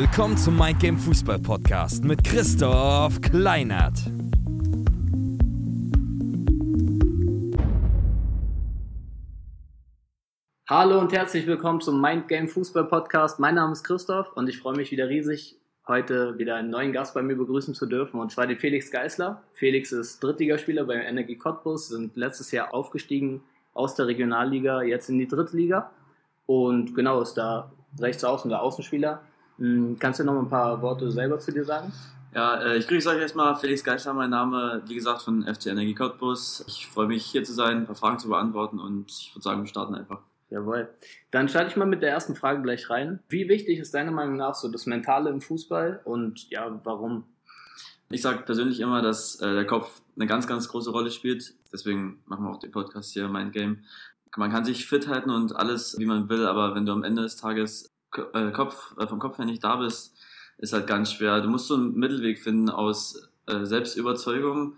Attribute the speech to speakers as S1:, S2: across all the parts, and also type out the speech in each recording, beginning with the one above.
S1: Willkommen zum Mind Game Fußball Podcast mit Christoph Kleinert.
S2: Hallo und herzlich willkommen zum Mind Game Fußball Podcast. Mein Name ist Christoph und ich freue mich wieder riesig, heute wieder einen neuen Gast bei mir begrüßen zu dürfen und zwar den Felix Geisler. Felix ist Drittligaspieler beim Energie Cottbus, sind letztes Jahr aufgestiegen aus der Regionalliga jetzt in die Drittliga und genau ist da rechts außen der Außenspieler. Hm, kannst du noch ein paar Worte selber zu dir sagen?
S3: Ja, äh, ich grüße euch erstmal. Felix Geisler, mein Name, wie gesagt, von FC Energie Cottbus. Ich freue mich, hier zu sein, ein paar Fragen zu beantworten und ich würde sagen, wir starten einfach.
S2: Jawohl. Dann starte ich mal mit der ersten Frage gleich rein. Wie wichtig ist deiner Meinung nach so das Mentale im Fußball und ja, warum?
S3: Ich sage persönlich immer, dass äh, der Kopf eine ganz, ganz große Rolle spielt. Deswegen machen wir auch den Podcast hier, Mind Game. Man kann sich fit halten und alles, wie man will, aber wenn du am Ende des Tages äh, Kopf, äh, vom Kopf her nicht da bist, ist halt ganz schwer. Du musst so einen Mittelweg finden aus äh, Selbstüberzeugung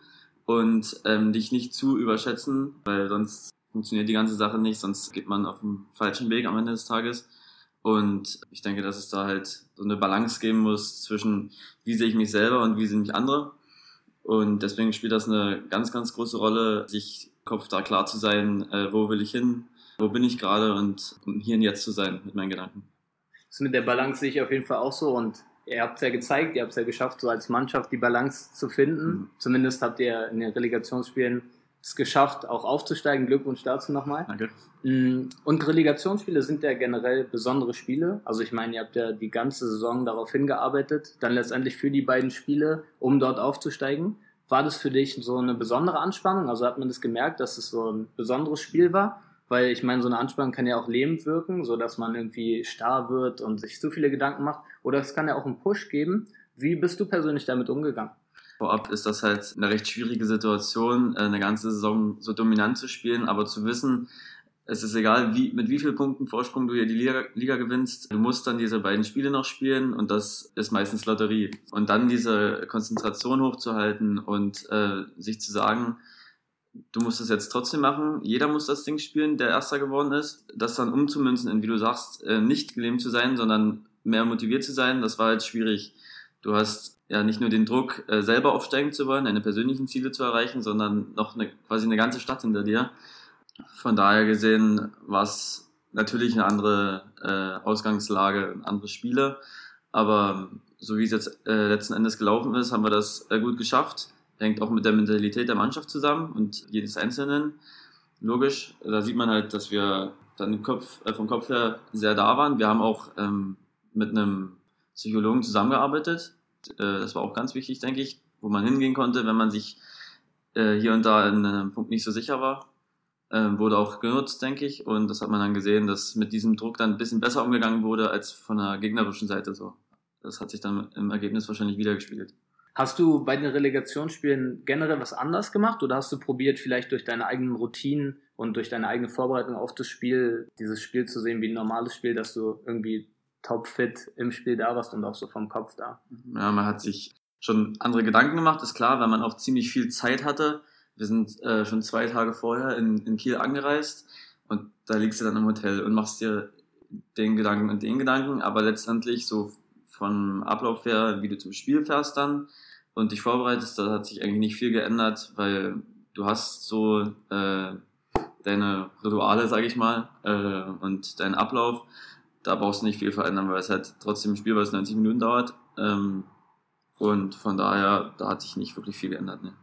S3: und ähm, dich nicht zu überschätzen, weil sonst funktioniert die ganze Sache nicht, sonst geht man auf dem falschen Weg am Ende des Tages. Und ich denke, dass es da halt so eine Balance geben muss zwischen, wie sehe ich mich selber und wie sehen mich andere. Und deswegen spielt das eine ganz, ganz große Rolle, sich Kopf da klar zu sein, äh, wo will ich hin, wo bin ich gerade und um hier und jetzt zu sein mit meinen Gedanken.
S2: Das mit der Balance sehe ich auf jeden Fall auch so und ihr habt es ja gezeigt, ihr habt es ja geschafft, so als Mannschaft die Balance zu finden. Mhm. Zumindest habt ihr in den Relegationsspielen es geschafft, auch aufzusteigen. Glückwunsch dazu nochmal.
S3: Danke.
S2: Mm, und Relegationsspiele sind ja generell besondere Spiele. Also ich meine, ihr habt ja die ganze Saison darauf hingearbeitet, dann letztendlich für die beiden Spiele, um dort aufzusteigen. War das für dich so eine besondere Anspannung? Also hat man das gemerkt, dass es so ein besonderes Spiel war? Weil ich meine, so eine Anspannung kann ja auch lähmend wirken, so dass man irgendwie starr wird und sich zu viele Gedanken macht. Oder es kann ja auch einen Push geben. Wie bist du persönlich damit umgegangen?
S3: vorab ist das halt eine recht schwierige Situation, äh, eine ganze Saison so dominant zu spielen, aber zu wissen, es ist egal, wie, mit wie vielen Punkten Vorsprung du hier die Liga, Liga gewinnst, du musst dann diese beiden Spiele noch spielen und das ist meistens Lotterie. Und dann diese Konzentration hochzuhalten und äh, sich zu sagen, du musst es jetzt trotzdem machen, jeder muss das Ding spielen, der Erster geworden ist, das dann umzumünzen in, wie du sagst, äh, nicht gelähmt zu sein, sondern mehr motiviert zu sein, das war halt schwierig. Du hast ja nicht nur den Druck, äh, selber aufsteigen zu wollen, deine persönlichen Ziele zu erreichen, sondern noch eine, quasi eine ganze Stadt hinter dir. Von daher gesehen war es natürlich eine andere äh, Ausgangslage, andere Spiele. Aber so wie es jetzt äh, letzten Endes gelaufen ist, haben wir das äh, gut geschafft. Hängt auch mit der Mentalität der Mannschaft zusammen und jedes Einzelnen. Logisch, da sieht man halt, dass wir dann Kopf, äh, vom Kopf her sehr da waren. Wir haben auch ähm, mit einem Psychologen zusammengearbeitet. Äh, das war auch ganz wichtig, denke ich, wo man hingehen konnte, wenn man sich äh, hier und da in einem Punkt nicht so sicher war. Äh, wurde auch genutzt, denke ich. Und das hat man dann gesehen, dass mit diesem Druck dann ein bisschen besser umgegangen wurde als von der gegnerischen Seite so. Das hat sich dann im Ergebnis wahrscheinlich wiedergespiegelt.
S2: Hast du bei den Relegationsspielen generell was anders gemacht oder hast du probiert, vielleicht durch deine eigenen Routinen und durch deine eigene Vorbereitung auf das Spiel, dieses Spiel zu sehen wie ein normales Spiel, dass du irgendwie topfit im Spiel da warst und auch so vom Kopf da.
S3: Ja, man hat sich schon andere Gedanken gemacht, ist klar, weil man auch ziemlich viel Zeit hatte. Wir sind äh, schon zwei Tage vorher in, in Kiel angereist und da liegst du dann im Hotel und machst dir den Gedanken und den Gedanken, aber letztendlich so vom Ablauf her, wie du zum Spiel fährst dann und dich vorbereitest, da hat sich eigentlich nicht viel geändert, weil du hast so äh, deine Rituale, sag ich mal, äh, und deinen Ablauf da brauchst du nicht viel verändern, weil es halt trotzdem ein Spiel, es 90 Minuten dauert. Ähm, und von daher, da hat sich nicht wirklich viel geändert. Ne?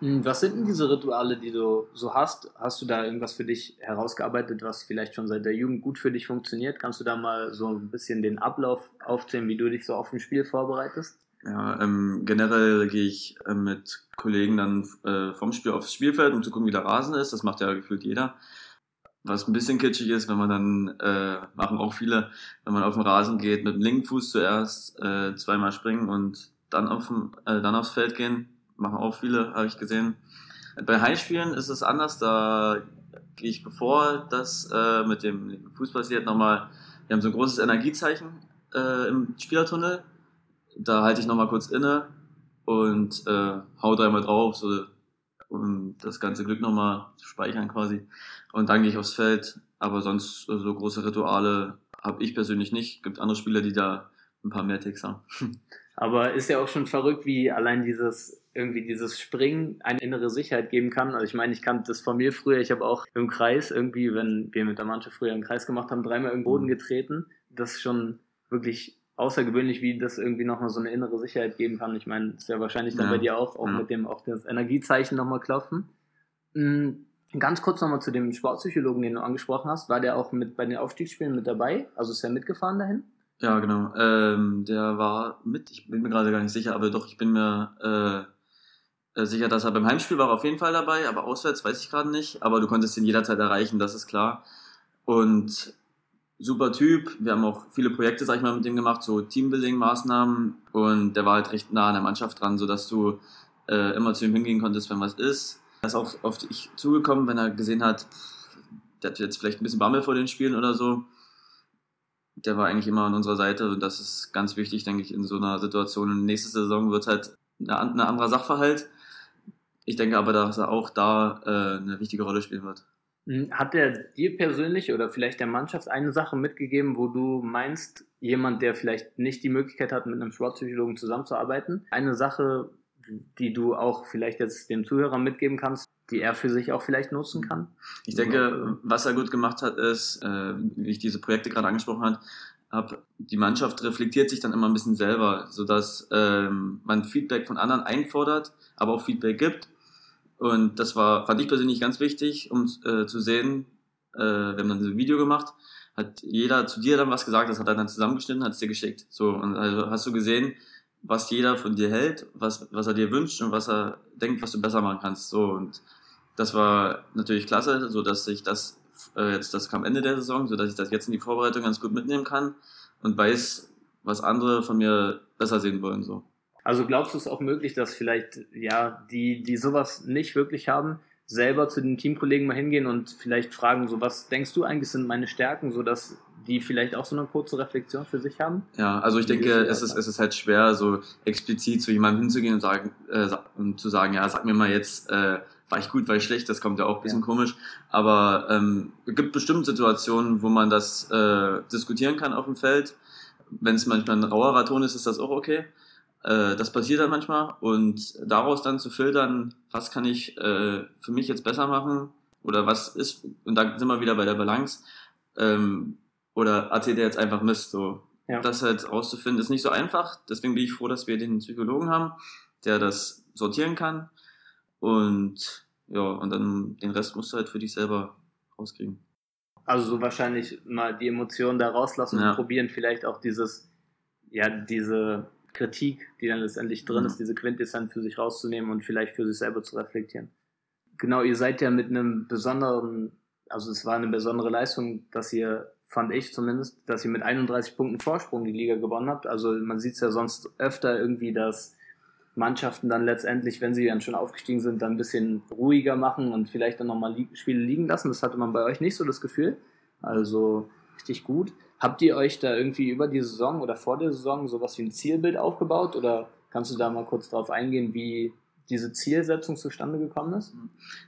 S2: Hm, was sind denn diese Rituale, die du so hast? Hast du da irgendwas für dich herausgearbeitet, was vielleicht schon seit der Jugend gut für dich funktioniert? Kannst du da mal so ein bisschen den Ablauf aufzählen, wie du dich so auf ein Spiel vorbereitest?
S3: Ja, ähm, generell gehe ich äh, mit Kollegen dann äh, vom Spiel aufs Spielfeld, um zu gucken, wie der Rasen ist. Das macht ja gefühlt jeder was ein bisschen kitschig ist, wenn man dann, äh, machen auch viele, wenn man auf den Rasen geht, mit dem linken Fuß zuerst äh, zweimal springen und dann, auf äh, dann aufs Feld gehen. Machen auch viele, habe ich gesehen. Bei Highspielen ist es anders, da gehe ich bevor das äh, mit dem Fuß passiert nochmal, wir haben so ein großes Energiezeichen äh, im Spielertunnel. Da halte ich nochmal kurz inne und äh, hau dreimal drauf, so um das ganze Glück nochmal zu speichern quasi. Und dann gehe ich aufs Feld. Aber sonst so große Rituale habe ich persönlich nicht. Gibt andere Spieler, die da ein paar mehr Ticks haben.
S2: Aber ist ja auch schon verrückt, wie allein dieses irgendwie dieses Springen eine innere Sicherheit geben kann. Also ich meine, ich kannte das von mir früher. Ich habe auch im Kreis irgendwie, wenn wir mit der Mannschaft früher im Kreis gemacht haben, dreimal im Boden mhm. getreten. Das ist schon wirklich außergewöhnlich, wie das irgendwie nochmal so eine innere Sicherheit geben kann. Ich meine, das ist ja wahrscheinlich dann ja. bei dir auch, auch ja. mit dem auf das Energiezeichen nochmal klopfen. Mhm. Ganz kurz nochmal zu dem Sportpsychologen, den du angesprochen hast. War der auch mit bei den Aufstiegsspielen mit dabei? Also ist er mitgefahren dahin?
S3: Ja, genau. Ähm, der war mit, ich bin mir gerade gar nicht sicher, aber doch, ich bin mir äh, sicher, dass er beim Heimspiel war auf jeden Fall dabei, aber auswärts weiß ich gerade nicht. Aber du konntest ihn jederzeit erreichen, das ist klar. Und super Typ. Wir haben auch viele Projekte, sag ich mal, mit dem gemacht, so Teambuilding-Maßnahmen. Und der war halt recht nah an der Mannschaft dran, sodass du äh, immer zu ihm hingehen konntest, wenn was ist. Er ist auch auf dich zugekommen, wenn er gesehen hat, der hat jetzt vielleicht ein bisschen Bammel vor den Spielen oder so der war eigentlich immer an unserer Seite und das ist ganz wichtig, denke ich, in so einer Situation. Und nächste Saison wird halt ein anderer Sachverhalt. Ich denke aber, dass er auch da äh, eine wichtige Rolle spielen wird.
S2: Hm, hat er dir persönlich oder vielleicht der Mannschaft eine Sache mitgegeben, wo du meinst, jemand, der vielleicht nicht die Möglichkeit hat, mit einem Sportpsychologen zusammenzuarbeiten, eine Sache, die du auch vielleicht jetzt den Zuhörern mitgeben kannst, die er für sich auch vielleicht nutzen kann?
S3: Ich denke, was er gut gemacht hat, ist, äh, wie ich diese Projekte gerade angesprochen habe, die Mannschaft reflektiert sich dann immer ein bisschen selber, sodass ähm, man Feedback von anderen einfordert, aber auch Feedback gibt. Und das war, fand ich persönlich ganz wichtig, um äh, zu sehen, äh, wir haben dann so ein Video gemacht, hat jeder zu dir dann was gesagt, das hat er dann zusammengeschnitten, hat es dir geschickt. So, und also hast du gesehen, was jeder von dir hält, was, was er dir wünscht und was er denkt, was du besser machen kannst. So, und das war natürlich klasse, so dass ich das äh, jetzt, das kam Ende der Saison, so dass ich das jetzt in die Vorbereitung ganz gut mitnehmen kann und weiß, was andere von mir besser sehen wollen, so.
S2: Also glaubst du es auch möglich, dass vielleicht, ja, die, die sowas nicht wirklich haben, selber zu den Teamkollegen mal hingehen und vielleicht fragen, so was denkst du eigentlich sind meine Stärken, so dass die vielleicht auch so eine kurze Reflexion für sich haben?
S3: Ja, also ich denke, es ist, es ist halt schwer, so explizit zu jemandem hinzugehen und, sagen, äh, und zu sagen, ja, sag mir mal jetzt, äh, war ich gut, war ich schlecht, das kommt ja auch ein bisschen ja. komisch. Aber ähm, es gibt bestimmt Situationen, wo man das äh, diskutieren kann auf dem Feld. Wenn es manchmal ein rauerer Ton ist, ist das auch okay. Äh, das passiert dann manchmal. Und daraus dann zu filtern, was kann ich äh, für mich jetzt besser machen oder was ist, und da sind wir wieder bei der Balance, ähm, oder erzählt er jetzt einfach Mist. So. Ja. Das halt rauszufinden, ist nicht so einfach. Deswegen bin ich froh, dass wir den Psychologen haben, der das sortieren kann. Und ja, und dann den Rest musst du halt für dich selber rauskriegen.
S2: Also so wahrscheinlich mal die Emotionen da rauslassen ja. und probieren, vielleicht auch dieses, ja, diese Kritik, die dann letztendlich drin mhm. ist, diese Quintessenz für sich rauszunehmen und vielleicht für sich selber zu reflektieren. Genau, ihr seid ja mit einem besonderen, also es war eine besondere Leistung, dass ihr fand ich zumindest, dass ihr mit 31 Punkten Vorsprung die Liga gewonnen habt. Also man sieht es ja sonst öfter irgendwie, dass Mannschaften dann letztendlich, wenn sie dann schon aufgestiegen sind, dann ein bisschen ruhiger machen und vielleicht dann nochmal Spiele liegen lassen. Das hatte man bei euch nicht so das Gefühl. Also richtig gut. Habt ihr euch da irgendwie über die Saison oder vor der Saison sowas wie ein Zielbild aufgebaut oder kannst du da mal kurz drauf eingehen, wie diese Zielsetzung zustande gekommen ist?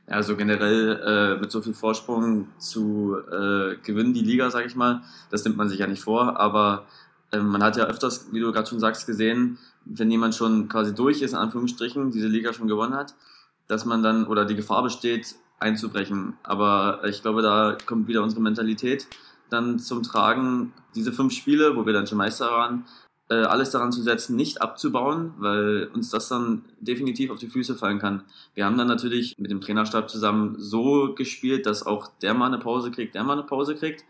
S3: Ja, also generell äh, mit so viel Vorsprung zu äh, gewinnen die Liga, sage ich mal, das nimmt man sich ja nicht vor, aber äh, man hat ja öfters, wie du gerade schon sagst, gesehen, wenn jemand schon quasi durch ist, in Anführungsstrichen, diese Liga schon gewonnen hat, dass man dann oder die Gefahr besteht, einzubrechen. Aber ich glaube, da kommt wieder unsere Mentalität dann zum Tragen, diese fünf Spiele, wo wir dann schon Meister waren, äh, alles daran zu setzen, nicht abzubauen, weil uns das dann definitiv auf die Füße fallen kann. Wir haben dann natürlich mit dem Trainerstab zusammen so gespielt, dass auch der mal eine Pause kriegt, der mal eine Pause kriegt.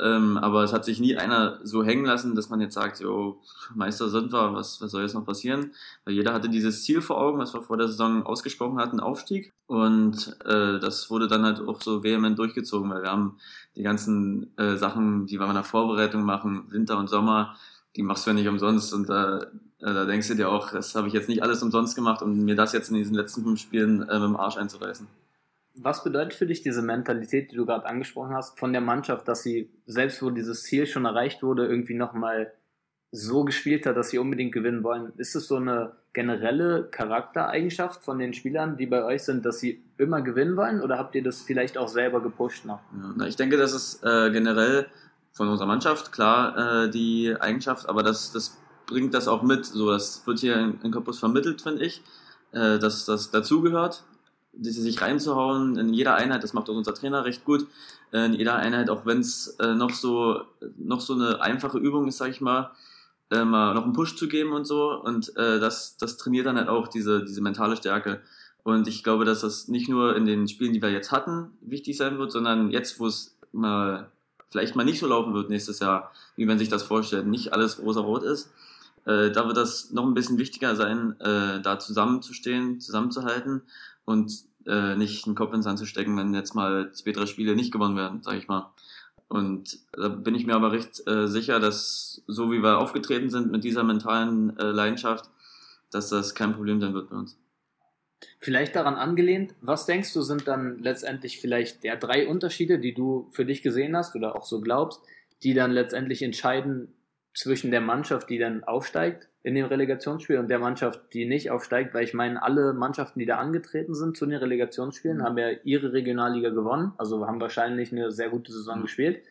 S3: Ähm, aber es hat sich nie einer so hängen lassen, dass man jetzt sagt, jo, Meister sind wir, was, was soll jetzt noch passieren? Weil jeder hatte dieses Ziel vor Augen, was wir vor der Saison ausgesprochen hatten, Aufstieg. Und äh, das wurde dann halt auch so vehement durchgezogen, weil wir haben die ganzen äh, Sachen, die wir in der Vorbereitung machen, Winter und Sommer, die machst du ja nicht umsonst. Und da, äh, da denkst du dir auch, das habe ich jetzt nicht alles umsonst gemacht, um mir das jetzt in diesen letzten fünf Spielen äh, mit dem Arsch einzureißen.
S2: Was bedeutet für dich diese Mentalität, die du gerade angesprochen hast, von der Mannschaft, dass sie, selbst wo dieses Ziel schon erreicht wurde, irgendwie nochmal so gespielt hat, dass sie unbedingt gewinnen wollen? Ist es so eine generelle Charaktereigenschaft von den Spielern, die bei euch sind, dass sie immer gewinnen wollen? Oder habt ihr das vielleicht auch selber gepusht noch?
S3: Ja, ich denke, das ist äh, generell von unserer Mannschaft, klar, äh, die Eigenschaft, aber das, das bringt das auch mit. So, das wird hier in, in Cottbus vermittelt, finde ich, äh, dass das dazugehört, sich reinzuhauen in jeder Einheit. Das macht auch unser Trainer recht gut. Äh, in jeder Einheit, auch wenn es äh, noch so noch so eine einfache Übung ist, sag ich mal, äh, mal noch einen Push zu geben und so. Und das, das trainiert dann halt auch diese, diese mentale Stärke. Und ich glaube, dass das nicht nur in den Spielen, die wir jetzt hatten, wichtig sein wird, sondern jetzt, wo es mal vielleicht mal nicht so laufen wird nächstes Jahr, wie man sich das vorstellt, nicht alles rosa-rot ist, äh, da wird das noch ein bisschen wichtiger sein, äh, da zusammenzustehen, zusammenzuhalten und äh, nicht einen Kopf ins Sand zu stecken, wenn jetzt mal zwei, drei Spiele nicht gewonnen werden, sage ich mal. Und da bin ich mir aber recht äh, sicher, dass so wie wir aufgetreten sind mit dieser mentalen äh, Leidenschaft, dass das kein Problem sein wird bei uns.
S2: Vielleicht daran angelehnt, was denkst du, sind dann letztendlich vielleicht der drei Unterschiede, die du für dich gesehen hast oder auch so glaubst, die dann letztendlich entscheiden zwischen der Mannschaft, die dann aufsteigt in dem Relegationsspiel und der Mannschaft, die nicht aufsteigt, weil ich meine, alle Mannschaften, die da angetreten sind zu den Relegationsspielen, mhm. haben ja ihre Regionalliga gewonnen, also haben wahrscheinlich eine sehr gute Saison mhm. gespielt.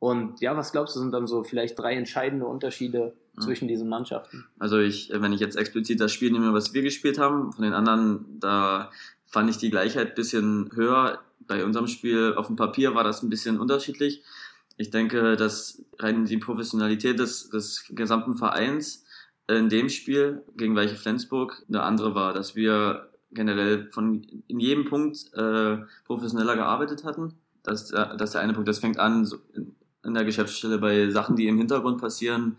S2: Und ja, was glaubst du, sind dann so vielleicht drei entscheidende Unterschiede mhm. zwischen diesen Mannschaften?
S3: Also ich, wenn ich jetzt explizit das Spiel nehme, was wir gespielt haben, von den anderen, da fand ich die Gleichheit bisschen höher. Bei unserem Spiel auf dem Papier war das ein bisschen unterschiedlich. Ich denke, dass rein die Professionalität des, des gesamten Vereins in dem Spiel gegen welche Flensburg eine andere war, dass wir generell von in jedem Punkt äh, professioneller gearbeitet hatten. Das, äh, das der eine Punkt. Das fängt an so in, in der Geschäftsstelle bei Sachen, die im Hintergrund passieren,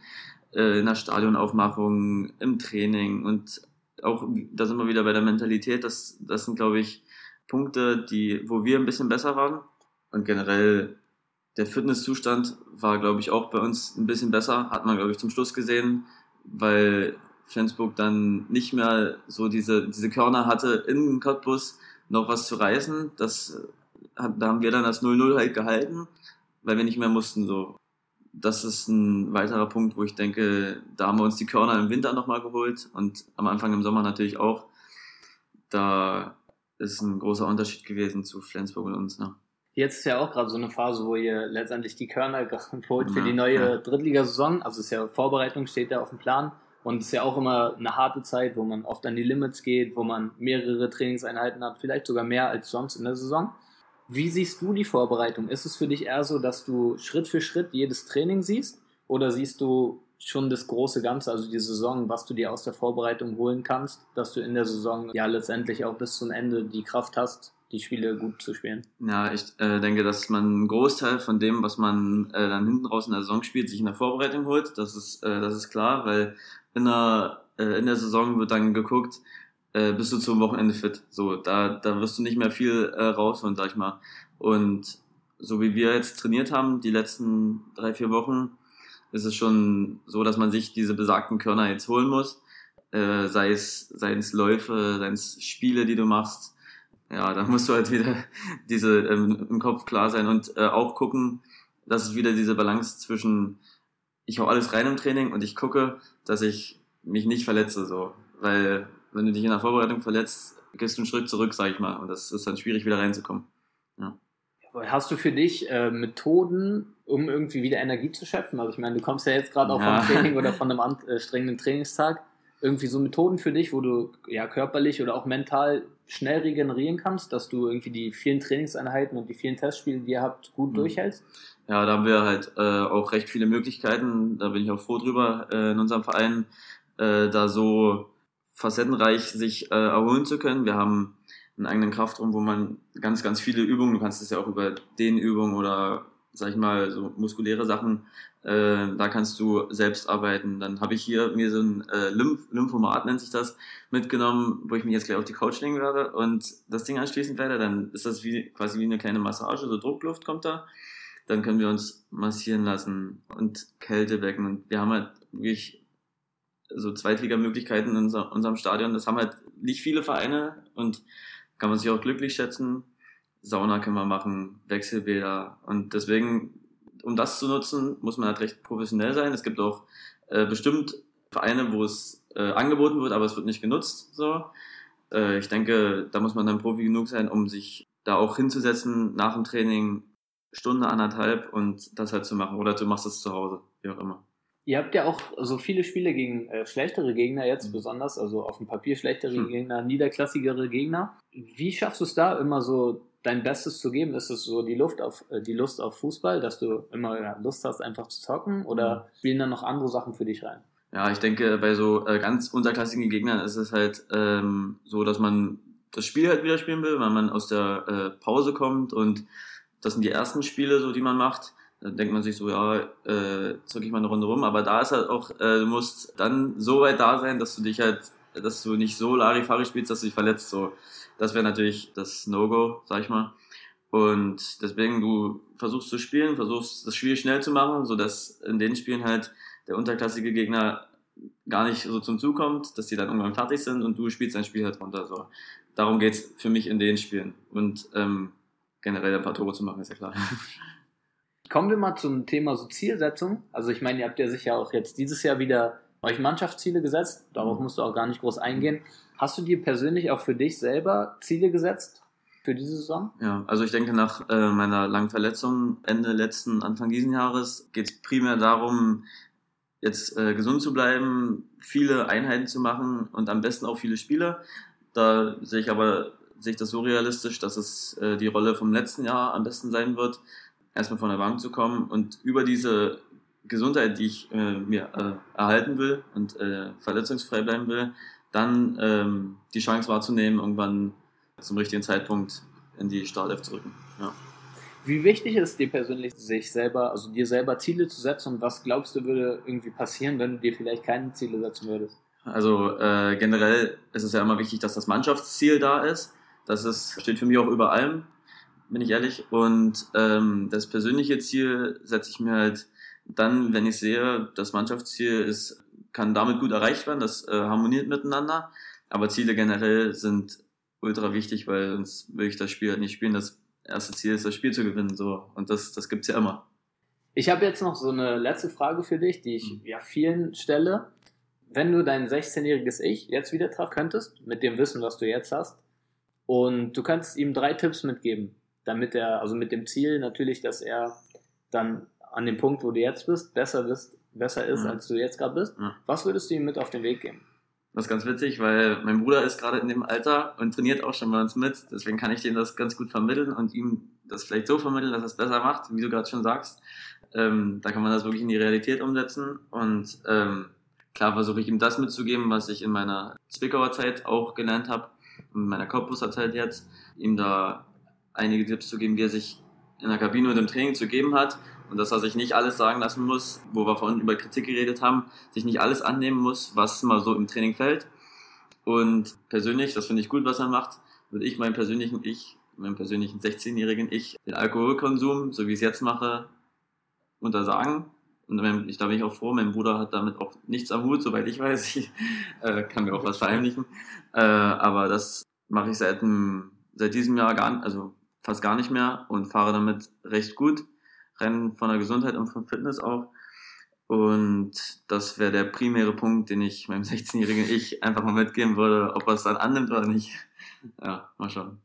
S3: äh, in der Stadionaufmachung, im Training und auch, da sind wir wieder bei der Mentalität. Das, das sind, glaube ich, Punkte, die, wo wir ein bisschen besser waren. Und generell der Fitnesszustand war, glaube ich, auch bei uns ein bisschen besser. Hat man, glaube ich, zum Schluss gesehen weil Flensburg dann nicht mehr so diese, diese Körner hatte, in Cottbus noch was zu reißen. Das, da haben wir dann das 0-0 halt gehalten, weil wir nicht mehr mussten so. Das ist ein weiterer Punkt, wo ich denke, da haben wir uns die Körner im Winter nochmal geholt und am Anfang im Sommer natürlich auch. Da ist ein großer Unterschied gewesen zu Flensburg und uns. Ne?
S2: Jetzt ist ja auch gerade so eine Phase, wo ihr letztendlich die Körner holt für die neue. Drittligasaison. Also ist ja Vorbereitung, steht ja auf dem Plan. Und es ist ja auch immer eine harte Zeit, wo man oft an die Limits geht, wo man mehrere Trainingseinheiten hat, vielleicht sogar mehr als sonst in der Saison. Wie siehst du die Vorbereitung? Ist es für dich eher so, dass du Schritt für Schritt jedes Training siehst? Oder siehst du schon das große Ganze, also die Saison, was du dir aus der Vorbereitung holen kannst, dass du in der Saison ja letztendlich auch bis zum Ende die Kraft hast, die Spiele gut zu spielen.
S3: Ja, ich äh, denke, dass man einen Großteil von dem, was man äh, dann hinten raus in der Saison spielt, sich in der Vorbereitung holt. Das ist, äh, das ist klar, weil in der, äh, in der Saison wird dann geguckt, äh, bist du zum Wochenende fit. So, da, da wirst du nicht mehr viel äh, rausholen, sag ich mal. Und so wie wir jetzt trainiert haben, die letzten drei, vier Wochen, ist es schon so, dass man sich diese besagten Körner jetzt holen muss. Äh, sei es, sei es Läufe, sei es Spiele, die du machst, ja, da musst du halt wieder diese ähm, im Kopf klar sein und äh, auch gucken, dass es wieder diese Balance zwischen ich hau alles rein im Training und ich gucke, dass ich mich nicht verletze, so. Weil wenn du dich in der Vorbereitung verletzt, gehst du einen Schritt zurück, sag ich mal. Und das ist dann schwierig, wieder reinzukommen. Ja.
S2: Hast du für dich äh, Methoden, um irgendwie wieder Energie zu schöpfen? Also ich meine, du kommst ja jetzt gerade auch ja. vom Training oder von einem anstrengenden äh, Trainingstag irgendwie so Methoden für dich, wo du ja körperlich oder auch mental schnell regenerieren kannst, dass du irgendwie die vielen Trainingseinheiten und die vielen Testspiele, die ihr habt, gut mhm. durchhältst?
S3: Ja, da haben wir halt äh, auch recht viele Möglichkeiten. Da bin ich auch froh drüber äh, in unserem Verein, äh, da so facettenreich sich äh, erholen zu können. Wir haben einen eigenen Kraftraum, wo man ganz, ganz viele Übungen, du kannst es ja auch über Dehnübungen oder sag ich mal, so muskuläre Sachen, äh, da kannst du selbst arbeiten. Dann habe ich hier mir so ein äh, Lymph Lymphomat, nennt sich das, mitgenommen, wo ich mich jetzt gleich auf die Couch legen werde und das Ding anschließen werde. Dann ist das wie, quasi wie eine kleine Massage, so Druckluft kommt da. Dann können wir uns massieren lassen und Kälte wecken. Und wir haben halt wirklich so Zweitligamöglichkeiten in unser, unserem Stadion. Das haben halt nicht viele Vereine und kann man sich auch glücklich schätzen. Sauna können wir machen, Wechselbäder. Und deswegen, um das zu nutzen, muss man halt recht professionell sein. Es gibt auch äh, bestimmt Vereine, wo es äh, angeboten wird, aber es wird nicht genutzt. So. Äh, ich denke, da muss man dann Profi genug sein, um sich da auch hinzusetzen nach dem Training, Stunde, anderthalb und das halt zu machen. Oder du machst es zu Hause, wie auch immer.
S2: Ihr habt ja auch so viele Spiele gegen äh, schlechtere Gegner jetzt
S3: Mhm.
S2: besonders, also auf dem Papier schlechtere
S3: Hm.
S2: Gegner, niederklassigere Gegner. Wie schaffst du es da immer so dein Bestes zu geben? Ist es so die Luft auf äh, die Lust auf Fußball, dass du immer Lust hast, einfach zu zocken, oder spielen da noch andere Sachen für dich rein?
S3: Ja, ich denke, bei so äh, ganz unterklassigen Gegnern ist es halt ähm, so, dass man das Spiel halt wieder spielen will, weil man aus der äh, Pause kommt und das sind die ersten Spiele, so die man macht. Da denkt man sich so, ja, äh, zocke ich mal eine Runde rum. Aber da ist halt auch, äh, du musst dann so weit da sein, dass du dich halt, dass du nicht so Larifari spielst, dass du dich verletzt. So, das wäre natürlich das No-Go, sag ich mal. Und deswegen, du versuchst zu spielen, versuchst das Spiel schnell zu machen, sodass in den Spielen halt der unterklassige Gegner gar nicht so zum Zug kommt, dass die dann irgendwann fertig sind und du spielst dein Spiel halt runter. So. Darum geht's für mich in den Spielen. Und ähm, generell ein paar Tore zu machen, ist ja klar.
S2: Kommen wir mal zum Thema so Zielsetzung. Also ich meine, ihr habt ja sicher auch jetzt dieses Jahr wieder euch Mannschaftsziele gesetzt. Darauf
S3: Mhm.
S2: musst du auch gar nicht groß eingehen. Hast du dir persönlich auch für dich selber Ziele gesetzt für diese Saison?
S3: Ja, also ich denke, nach äh, meiner langen Verletzung Ende letzten, Anfang diesen Jahres geht's primär darum, jetzt äh, gesund zu bleiben, viele Einheiten zu machen und am besten auch viele Spiele. Da sehe ich aber sehe ich das so realistisch, dass es äh, die Rolle vom letzten Jahr am besten sein wird, erstmal von der Bank zu kommen und über diese Gesundheit, die ich äh, mir äh, erhalten will und äh, verletzungsfrei bleiben will, dann ähm, die Chance wahrzunehmen, irgendwann zum richtigen Zeitpunkt in die Startelf zu rücken. Ja.
S2: Wie wichtig ist dir persönlich, sich selber, also dir selber Ziele zu setzen und was glaubst du würde irgendwie passieren, wenn du dir vielleicht keine Ziele setzen würdest?
S3: Also äh, generell ist es ja immer wichtig, dass das Mannschaftsziel da ist. Das ist, steht für mich auch über allem, bin ich ehrlich. Und ähm, das persönliche Ziel setze ich mir halt dann, wenn ich sehe, das Mannschaftsziel ist, kann damit gut erreicht werden, das äh, harmoniert miteinander. Aber Ziele generell sind ultra wichtig, weil sonst will ich das Spiel halt nicht spielen. Das erste Ziel ist, das Spiel zu gewinnen. So. Und das, das gibt's ja immer.
S2: Ich habe jetzt noch so eine letzte Frage für dich, die ich
S3: Mhm.
S2: ja vielen stelle. Wenn du dein 16-jähriges Ich jetzt wieder treffen könntest, mit dem Wissen, was du jetzt hast, und du kannst ihm drei Tipps mitgeben, damit er, also mit dem Ziel natürlich, dass er dann an dem Punkt, wo du jetzt bist, besser bist, besser ist,
S3: Mhm.
S2: als du jetzt gerade bist.
S3: Ja.
S2: Was würdest du ihm mit auf den Weg geben?
S3: Das ist ganz witzig, weil mein Bruder ist gerade in dem Alter und trainiert auch schon bei uns mit. Deswegen kann ich dem das ganz gut vermitteln und ihm das vielleicht so vermitteln, dass er es besser macht, wie du gerade schon sagst. Ähm, da kann man das wirklich in die Realität umsetzen. Und ähm, klar versuche ich ihm das mitzugeben, was ich in meiner Zwickauer Zeit auch gelernt habe, in meiner Cottbuser Zeit jetzt, ihm da einige Tipps zu geben, wie er sich in der Kabine und im Training zu geben hat. Und dass er sich nicht alles sagen lassen muss, wo wir vorhin über Kritik geredet haben, sich nicht alles annehmen muss, was mal so im Training fällt. Und persönlich, das finde ich gut, was er macht, würde ich meinem persönlichen Ich, meinem persönlichen 16-jährigen Ich, den Alkoholkonsum, so wie ich es jetzt mache, untersagen. Und ich, da bin ich auch froh, mein Bruder hat damit auch nichts am Hut, soweit ich weiß. Ich äh, kann mir auch was verheimlichen. Äh, aber das mache ich seit, seit diesem Jahr gar, also fast gar nicht mehr und fahre damit recht gut. Rennen von der Gesundheit und vom Fitness auch. Und das wäre der primäre Punkt, den ich meinem 16-jährigen Ich einfach mal mitgeben würde, ob er es dann annimmt oder nicht. Ja, mal schauen.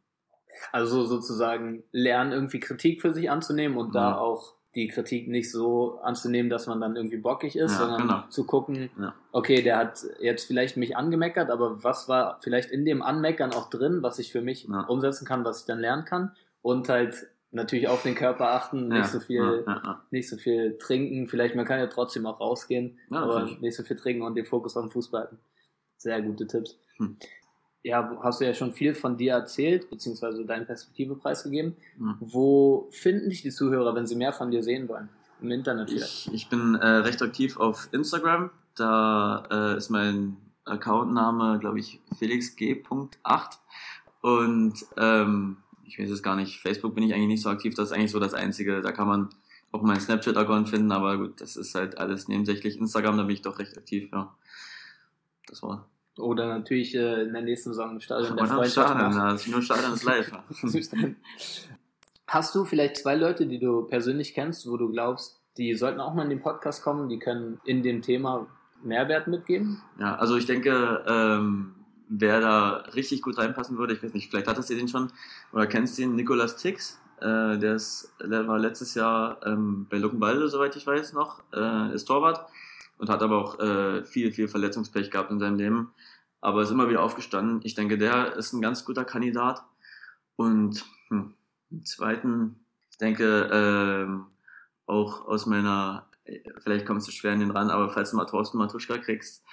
S2: Also sozusagen lernen, irgendwie Kritik für sich anzunehmen und da
S3: Ja.
S2: auch die Kritik nicht so anzunehmen, dass man dann irgendwie bockig ist,
S3: Ja,
S2: sondern
S3: genau.
S2: zu gucken,
S3: Ja.
S2: okay, der hat jetzt vielleicht mich angemeckert, aber was war vielleicht in dem Anmeckern auch drin, was ich für mich umsetzen kann, was ich dann lernen kann und halt natürlich auf den Körper achten, nicht
S3: ja,
S2: so viel,
S3: Ja, ja,
S2: nicht so viel trinken, vielleicht man kann ja trotzdem auch rausgehen, aber
S3: natürlich.
S2: nicht so viel trinken und den Fokus auf den Fußball halten. Sehr gute Tipps.
S3: Hm.
S2: Ja, hast du ja schon viel von dir erzählt, beziehungsweise deine Perspektive preisgegeben.
S3: ja.
S2: Wo finden dich die Zuhörer, wenn sie mehr von dir sehen wollen? Im Internet vielleicht.
S3: Ich, ich bin äh, recht aktiv auf Instagram. Da äh, ist mein Accountname, glaube ich, felixg.8. Und ähm, ich weiß es gar nicht, Facebook bin ich eigentlich nicht so aktiv. Das ist eigentlich so das Einzige. Da kann man auch meinen Snapchat-Account finden, aber gut, das ist halt alles nebensächlich. Instagram, da bin ich doch recht aktiv, ja. Das war.
S2: Oder natürlich äh, in der nächsten Saison im Stadion der
S3: Und am
S2: Freundschaft.
S3: Stadion, ja, das ist nur Stadion ist live.
S2: Hast du vielleicht zwei Leute, die du persönlich kennst, wo du glaubst, die sollten auch mal in den Podcast kommen, die können in dem Thema Mehrwert mitgeben?
S3: Ja, also ich denke, ähm, wer da richtig gut reinpassen würde, ich weiß nicht, vielleicht hattest du den schon oder kennst du den, Nicolas Tix. Äh, der, ist, der war letztes Jahr ähm, bei Luckenwalde, soweit ich weiß noch, äh, ist Torwart. und hat aber auch äh, viel, viel Verletzungspech gehabt in seinem Leben. Aber ist immer wieder aufgestanden. Ich denke, der ist ein ganz guter Kandidat. Und hm, im zweiten, ich denke, ähm, auch aus meiner, vielleicht kommst du schwer in den ran, aber falls du mal Thorsten Matuschka kriegst,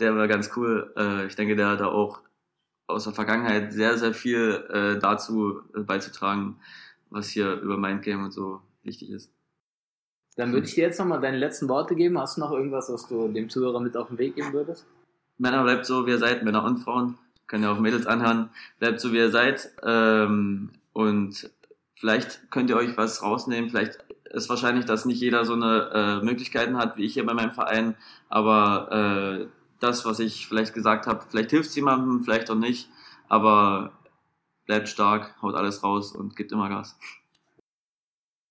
S3: der war ganz cool. Äh, ich denke, der hat da auch aus der Vergangenheit sehr, sehr viel äh, dazu beizutragen, was hier über Mindgame und so wichtig ist.
S2: Dann würde ich dir jetzt nochmal deine letzten Worte geben. Hast du noch irgendwas, was du dem Zuhörer mit auf den Weg geben würdest?
S3: Männer, bleibt so, wie ihr seid, Männer und Frauen. Können ja auch Mädels anhören. Bleibt so, wie ihr seid. Ähm, und vielleicht könnt ihr euch was rausnehmen. Vielleicht ist wahrscheinlich, dass nicht jeder so eine äh, Möglichkeiten hat, wie ich hier bei meinem Verein. Aber äh, das, was ich vielleicht gesagt habe, vielleicht hilft es jemandem, vielleicht auch nicht. Aber bleibt stark, haut alles raus und gibt immer Gas.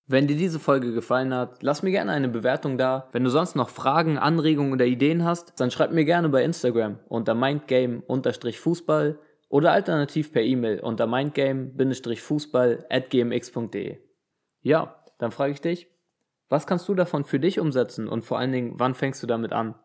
S2: Wenn dir diese Folge gefallen hat, lass mir gerne eine Bewertung da. Wenn du sonst noch Fragen, Anregungen oder Ideen hast, dann schreib mir gerne bei Instagram unter mindgame-fußball oder alternativ per E-Mail unter mindgame-fußball at gmx.de. Ja, dann frage ich dich, was kannst du davon für dich umsetzen und vor allen Dingen, wann fängst du damit an?